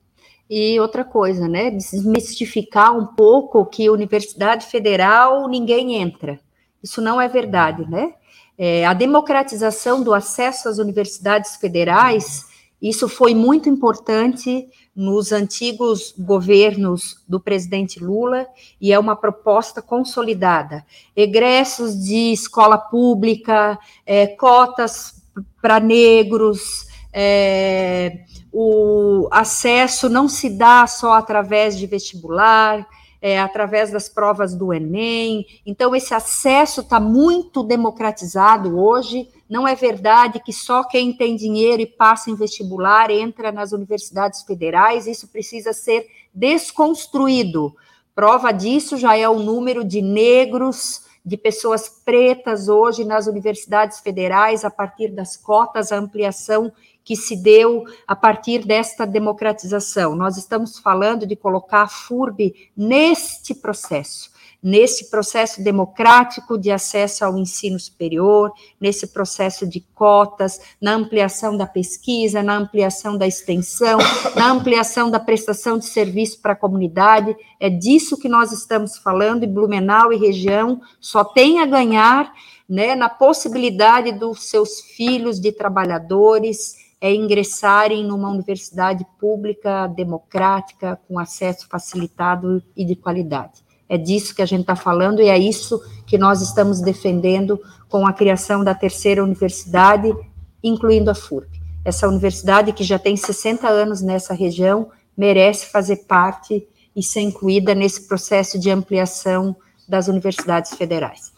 E outra coisa, né, desmistificar um pouco que Universidade Federal ninguém entra. Isso não é verdade, né? É, a democratização do acesso às universidades federais isso foi muito importante nos antigos governos do presidente Lula e é uma proposta consolidada. Egressos de escola pública, é, cotas para negros, é, o acesso não se dá só através de vestibular, é, através das provas do Enem. Então, esse acesso está muito democratizado hoje. Não é verdade que só quem tem dinheiro e passa em vestibular entra nas universidades federais. Isso precisa ser desconstruído. Prova disso já é o número de negros, de pessoas pretas hoje nas universidades federais, a partir das cotas, a ampliação que se deu a partir desta democratização. Nós estamos falando de colocar a FURB neste processo, nesse processo democrático de acesso ao ensino superior, nesse processo de cotas, na ampliação da pesquisa, na ampliação da extensão, na ampliação da prestação de serviço para a comunidade. É disso que nós estamos falando, e Blumenau e região só tem a ganhar né, na possibilidade dos seus filhos de trabalhadores é ingressarem numa universidade pública, democrática, com acesso facilitado e de qualidade. É disso que a gente está falando e é isso que nós estamos defendendo com a criação da terceira universidade, incluindo a FURB. Essa universidade que já tem 60 anos nessa região merece fazer parte e ser incluída nesse processo de ampliação das universidades federais.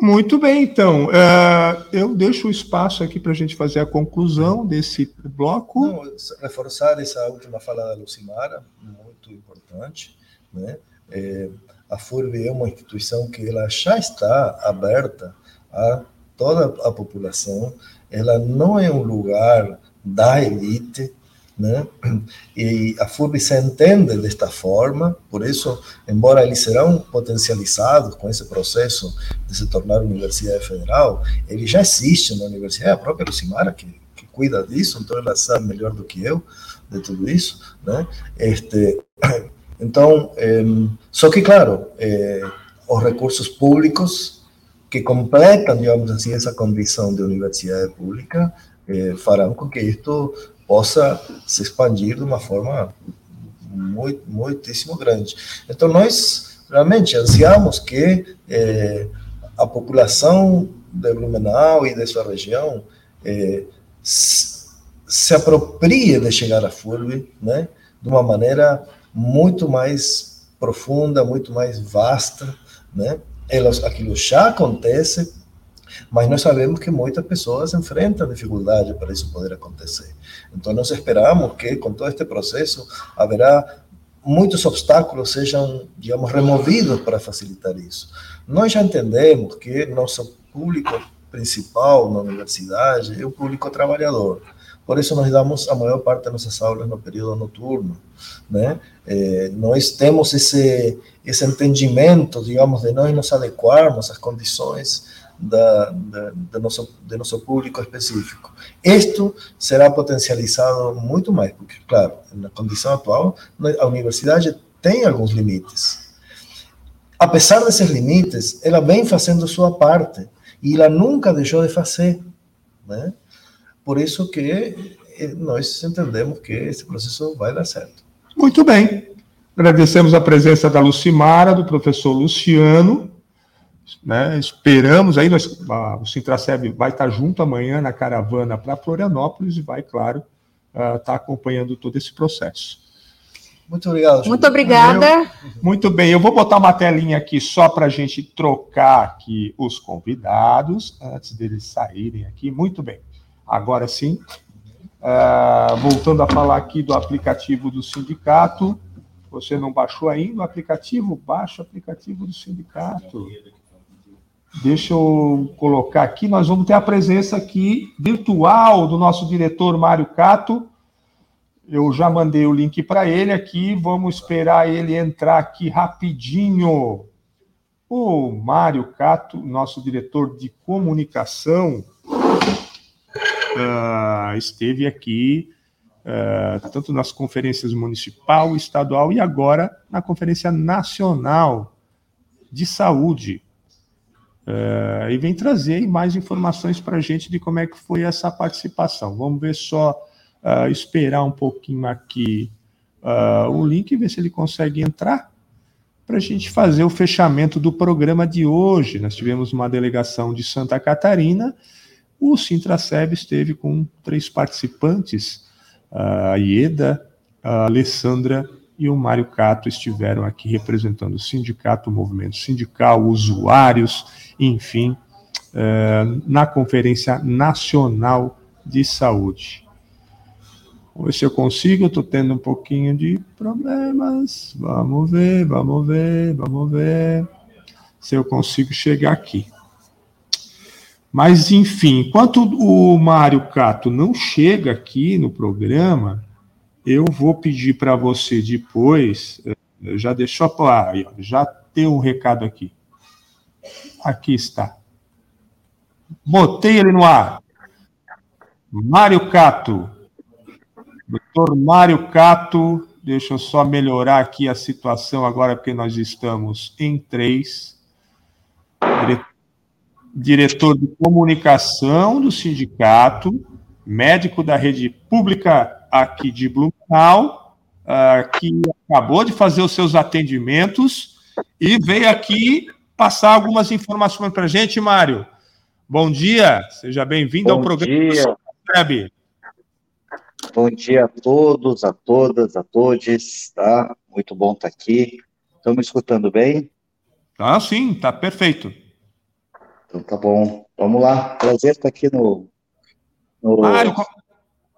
Muito bem, então. Uh, eu deixo o espaço aqui para a gente fazer a conclusão desse bloco. Não, reforçar essa última fala da Lucimara, muito importante. Né? É, a FURB é uma instituição que ela já está aberta a toda a população. Ela não é um lugar da elite, né? E a FURB se entende desta forma, por isso, embora eles serão potencializados com esse processo de se tornar universidade federal, ele já existe na universidade, a própria Lucimara que, que cuida disso, então ela sabe melhor do que eu de tudo isso, né? Este, então, é, só que, claro, é, os recursos públicos que completam, digamos assim, essa condição de universidade pública, é, farão com que isto possa se expandir de uma forma muito, muitíssimo grande. Então, nós realmente ansiamos que eh, a população de Blumenau e de sua região eh, se aproprie de chegar à FURB, né, de uma maneira muito mais profunda, muito mais vasta, né? Aquilo já acontece, mas nós sabemos que muitas pessoas enfrentam dificuldade para isso poder acontecer. Então, nós esperamos que, com todo este processo, haverá muitos obstáculos sejam, digamos, removidos para facilitar isso. Nós já entendemos que nosso público principal na universidade é o público trabalhador. Por isso, nós damos a maior parte das nossas aulas no período noturno. Né? É, nós temos esse, esse entendimento, digamos, de nós nos adequarmos às condições da, da, do, nosso, do nosso público específico. Isto será potencializado muito mais, porque, claro, na condição atual, a universidade tem alguns limites. Apesar desses limites, ela vem fazendo sua parte e ela nunca deixou de fazer, né? Por isso que eh, nós entendemos que esse processo vai dar certo. Muito bem. Agradecemos a presença da Lucimara, do professor Luciano, né? Esperamos aí, nós, a, o Sintraceb vai estar junto amanhã na caravana para Florianópolis e vai, claro, uh, estar acompanhando todo esse processo. Muito obrigado. Muito obrigada. Eu, muito bem, eu vou botar uma telinha aqui só para a gente trocar aqui os convidados antes deles saírem aqui. Muito bem. Agora sim, uh, voltando a falar aqui do aplicativo do sindicato. Você não baixou ainda o aplicativo? Baixa o aplicativo do sindicato. Deixa eu colocar aqui, nós vamos ter a presença aqui virtual do nosso diretor Mário Cato. Eu já mandei o link para ele aqui, vamos esperar ele entrar aqui rapidinho. O Mário Cato, nosso diretor de comunicação, uh, esteve aqui uh, tanto nas conferências municipal, estadual e agora na Conferência Nacional de Saúde. Uh, e vem trazer mais informações para a gente de como é que foi essa participação. Vamos ver só, uh, esperar um pouquinho aqui uh, o link e ver se ele consegue entrar para a gente fazer o fechamento do programa de hoje. Nós tivemos uma delegação de Santa Catarina, o Sintraceb esteve com três participantes, a Ieda, a Alessandra e o Mário Cato estiveram aqui representando o sindicato, o movimento sindical, usuários, enfim, é, na Conferência Nacional de Saúde. Vamos ver se eu consigo, estou tendo um pouquinho de problemas. Vamos ver, vamos ver, vamos ver se eu consigo chegar aqui. Mas, enfim, enquanto o Mário Cato não chega aqui no programa, eu vou pedir para você depois, eh, já deixou, ah, já tem um recado aqui. Aqui está. Botei ele no ar. Mário Cato. Doutor Mário Cato, deixa eu só melhorar aqui a situação agora, porque nós estamos em três. Diretor de comunicação do sindicato, médico da rede pública aqui de Blumenau, uh, que acabou de fazer os seus atendimentos e veio aqui passar algumas informações para a gente, Mário. Bom dia, seja bem-vindo ao programa. Dia. Bom dia a todos, a todas, a todos, tá? Muito bom estar aqui. Estão me escutando bem? Ah, sim, tá perfeito. Então tá bom. Vamos lá. Prazer estar aqui no. no... Mário,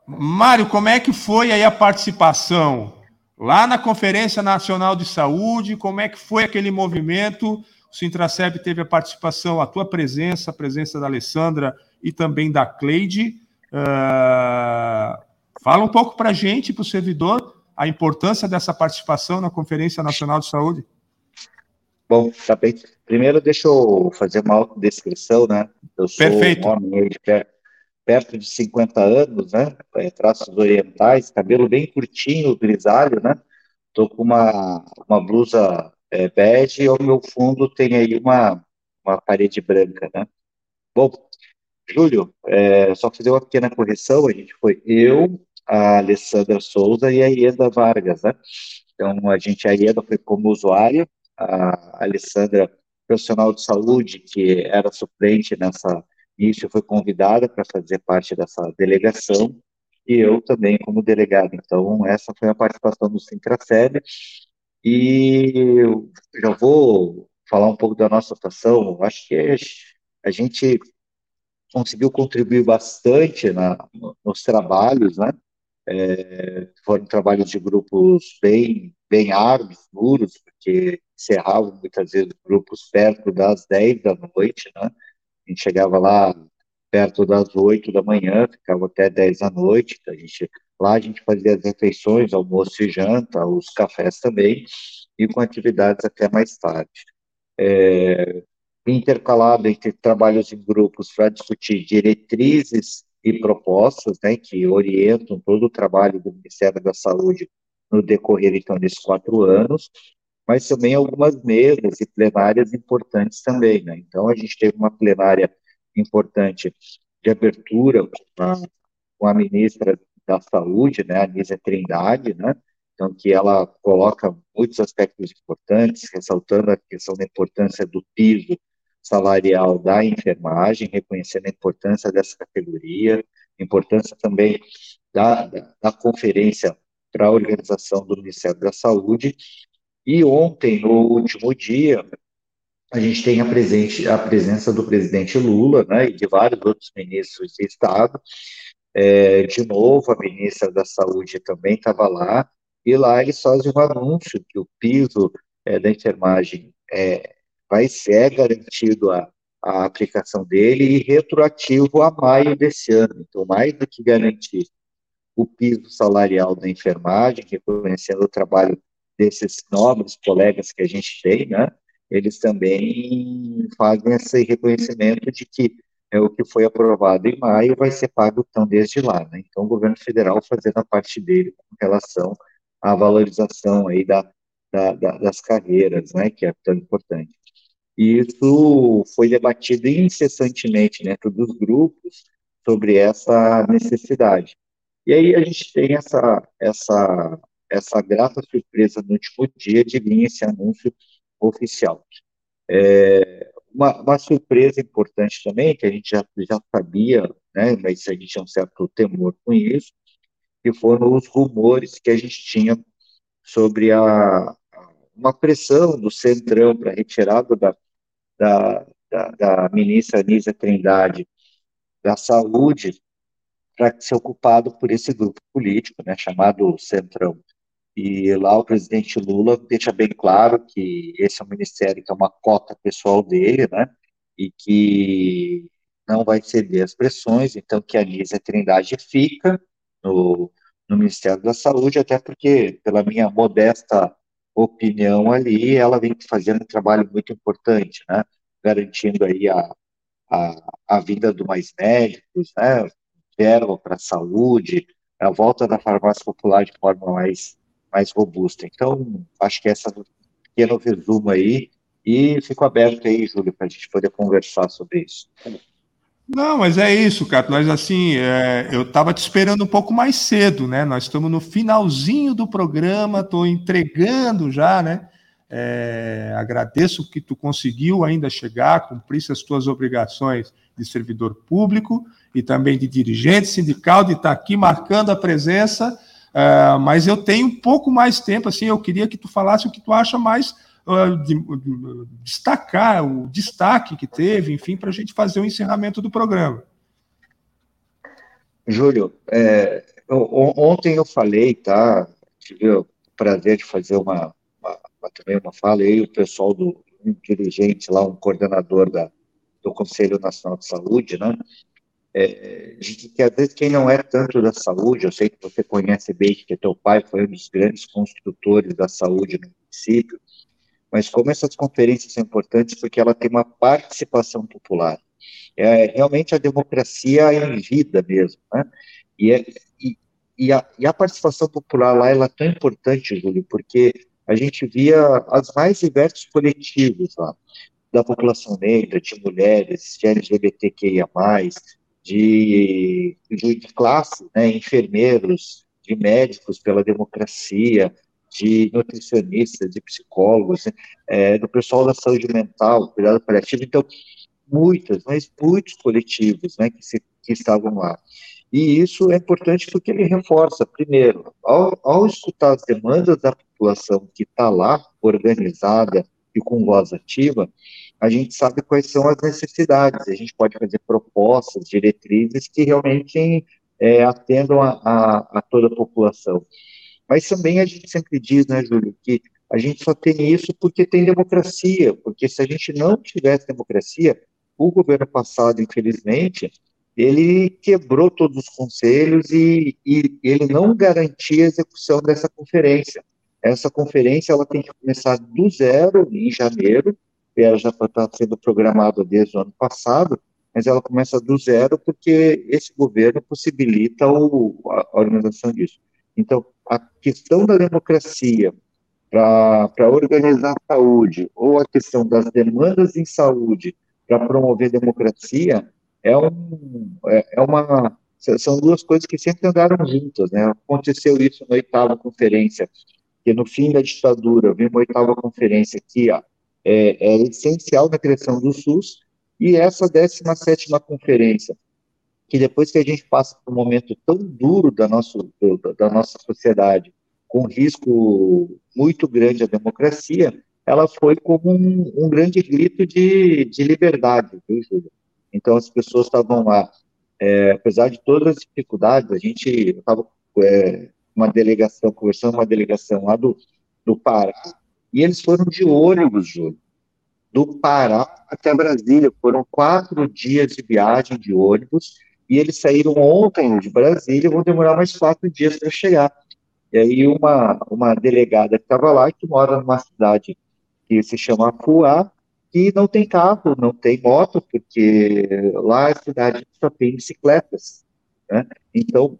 Mário, como é que foi aí a participação lá na Conferência Nacional de Saúde? Como é que foi aquele movimento? O Sintraceb teve a participação, a tua presença, a presença da Alessandra e também da Cleide. Uh, Fala um pouco para a gente, para o servidor, a importância dessa participação na Conferência Nacional de Saúde. Bom, tá bem. Primeiro, deixa eu fazer uma autodescrição, né? Eu sou Perfeito. um homem de perto de 50 anos, né? É, traços orientais, cabelo bem curtinho, grisalho, né? Tô com uma, uma blusa é, bege e ao meu fundo tem aí uma, uma parede branca, né? Bom, Júlio, é, só fazer uma pequena correção, a gente foi eu, a Alessandra Souza e a Ieda Vargas, né? Então, a gente, a Ieda foi como usuária, a Alessandra, profissional de saúde, que era suplente nessa início, foi convidada para fazer parte dessa delegação, e eu também como delegado. Então, essa foi a participação do Sintraceb, e eu já vou falar um pouco da nossa atuação. Acho que a gente conseguiu contribuir bastante na, nos trabalhos, né? É, foram trabalhos de grupos bem, bem árduos, duros, porque encerravam muitas vezes grupos perto das 10 da noite, né? A gente chegava lá perto das 8 da manhã, ficava até 10 da noite, a gente, lá a gente fazia as refeições, almoço e janta, os cafés também, e com atividades até mais tarde. É, intercalado entre trabalhos em grupos para discutir diretrizes e propostas, né, que orientam todo o trabalho do Ministério da Saúde no decorrer, então, desses quatro anos, mas também algumas mesas e plenárias importantes também, né, então a gente teve uma plenária importante de abertura com a, com a ministra da Saúde, né, a Nízia Trindade, né, então que ela coloca muitos aspectos importantes, ressaltando a questão da importância do piso salarial da enfermagem, reconhecendo a importância dessa categoria, importância também da, da, da conferência para a organização do Ministério da Saúde. E ontem, no último dia, a gente tem a, presente, a presença do presidente Lula né, e de vários outros ministros de Estado. É, de novo, a ministra da Saúde também estava lá, e lá eles fazem um anúncio que o piso é, da enfermagem é, vai ser garantido a, a aplicação dele e retroativo a maio desse ano. Então, mais do que garantir o piso salarial da enfermagem, reconhecendo o trabalho desses nobres colegas que a gente tem, né? Eles também fazem esse reconhecimento de que é o que foi aprovado em maio vai ser pago então desde lá, né? Então o governo federal fazendo a parte dele com relação à valorização aí da, da, da das carreiras, né? Que é tão importante. E isso foi debatido incessantemente dentro dos grupos sobre essa necessidade. E aí a gente tem essa, essa, essa grata surpresa no último dia de vir esse anúncio oficial. É, uma, uma, surpresa importante também, que a gente já, já sabia, né, mas a gente tinha um certo temor com isso, que foram os rumores que a gente tinha sobre a, uma pressão do Centrão para retirada da da, da, da ministra Anísia Trindade da Saúde para ser ocupado por esse grupo político, né, chamado Centrão. E lá o presidente Lula deixa bem claro que esse é um ministério que é uma cota pessoal dele, né, e que não vai ceder às pressões, então que a Anísia Trindade fica no, no Ministério da Saúde, até porque, pela minha modesta opinião ali, ela vem fazendo um trabalho muito importante, né? Garantindo aí a, a, a vida do mais médicos, né? Verba para a saúde, a volta da farmácia popular de forma mais, mais robusta. Então, acho que essa pequeno resumo aí, e fico aberto aí, Júlio, para a gente poder conversar sobre isso. Não, mas é isso, cara. Nós assim, é, eu estava te esperando um pouco mais cedo, né? Nós estamos no finalzinho do programa, estou entregando já, né? É, agradeço que tu conseguiu ainda chegar, cumprisse as tuas obrigações de servidor público e também de dirigente sindical, de estar tá aqui marcando a presença. É, mas eu tenho um pouco mais tempo, assim, eu queria que tu falasse o que tu acha mais de, de, destacar o destaque que teve, enfim, para a gente fazer o encerramento do programa. Júlio, é, ontem eu falei, tá? Tive o prazer de fazer uma, uma, uma também uma fala aí, o pessoal do um dirigente lá, um coordenador da, do Conselho Nacional de Saúde, né? É, que às vezes quem não é tanto da saúde, eu sei que você conhece bem, que teu pai foi um dos grandes construtores da saúde no município, mas como essas conferências são importantes porque ela tem uma participação popular. É realmente a democracia em vida mesmo, né? E, é, e, e, a, e a participação popular lá ela é tão importante, Júlio, porque a gente via as mais diversos coletivos lá, da população negra, de mulheres, de LGBTQIA+, de, de, classe, né, enfermeiros, de médicos pela democracia, de nutricionistas, de psicólogos, é, do pessoal da saúde mental, cuidado paliativo, então, muitas, mas muitos coletivos, né, que, se, que estavam lá. E isso é importante porque ele reforça, primeiro, ao, ao escutar as demandas da população que está lá, organizada e com voz ativa, a gente sabe quais são as necessidades, a gente pode fazer propostas, diretrizes que realmente é, atendam a, a, a, toda a população. Mas também a gente sempre diz, né, Júlio, que a gente só tem isso porque tem democracia, porque se a gente não tivesse democracia, o governo passado, infelizmente, ele quebrou todos os conselhos e, e ele não garantia a execução dessa conferência. Essa conferência ela tem que começar do zero em janeiro, ela já está sendo programada desde o ano passado, mas ela começa do zero porque esse governo possibilita o, a, organização disso. Então, a questão da democracia para organizar a saúde, ou a questão das demandas em saúde para promover democracia, é, um, é, é uma são duas coisas que sempre andaram juntas, né? Aconteceu isso na oitava conferência, que no fim da ditadura, veio uma oitava conferência que é, é essencial na criação do SUS, e essa 17 conferência, que depois que a gente passa por um momento tão duro da, nosso, da nossa sociedade, com risco muito grande à democracia, ela foi como um, um grande grito de, de liberdade, viu, Júlio? Então as pessoas estavam lá, é, apesar de todas as dificuldades, a gente estava é, uma delegação, conversando com uma delegação lá do, do Pará, e eles foram de ônibus, Júlio, do Pará até Brasília. Foram quatro dias de viagem de ônibus, e eles saíram ontem de Brasília, vão demorar mais quatro dias para chegar. E aí uma, uma delegada que estava lá, que mora numa cidade que se chama Fuá, que não tem carro, não tem moto, porque lá a cidade só tem bicicletas. Né? Então,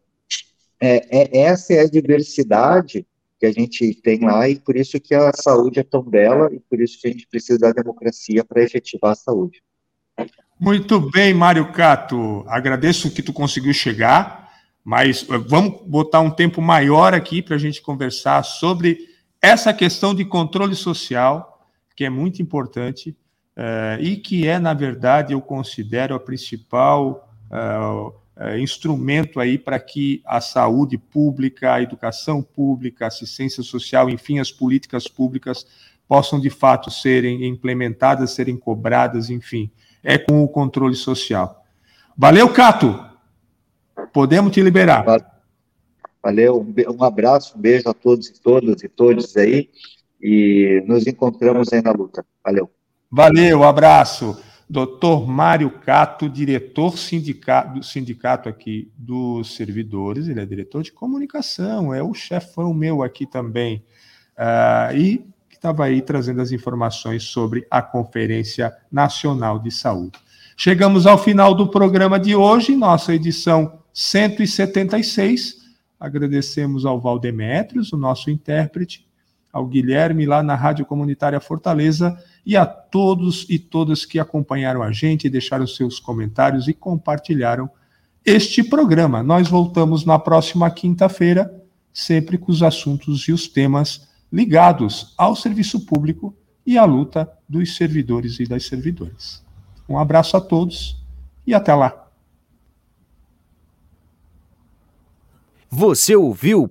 é, é, essa é a diversidade que a gente tem lá e por isso que a saúde é tão bela e por isso que a gente precisa da democracia para efetivar a saúde. Muito bem, Mário Cato. Agradeço que tu conseguiu chegar, mas eh, vamos botar um tempo maior aqui para a gente conversar sobre essa questão de controle social, que é muito importante uh, e que é, na verdade, eu considero a principal uh, instrumento aí para que a saúde pública, a educação pública, a assistência social, enfim, as políticas públicas possam de fato serem implementadas, serem cobradas, enfim, é com o controle social. Valeu, Cato! Podemos te liberar. Valeu, um abraço, um beijo a todos e todas e todos aí, e nos encontramos aí na luta. Valeu. Valeu, abraço. Doutor Mário Cato, diretor sindicato, do sindicato aqui dos servidores, ele é diretor de comunicação, é o chefão meu aqui também, uh, e que estava aí trazendo as informações sobre a Conferência Nacional de Saúde. Chegamos ao final do programa de hoje, nossa edição 176. Agradecemos ao Valdemetrios, o nosso intérprete, ao Guilherme lá na Rádio Comunitária Fortaleza e a todos e todas que acompanharam a gente, deixaram seus comentários e compartilharam este programa. Nós voltamos na próxima quinta-feira, sempre com os assuntos e os temas ligados ao serviço público e à luta dos servidores e das servidoras. Um abraço a todos e até lá. Você ouviu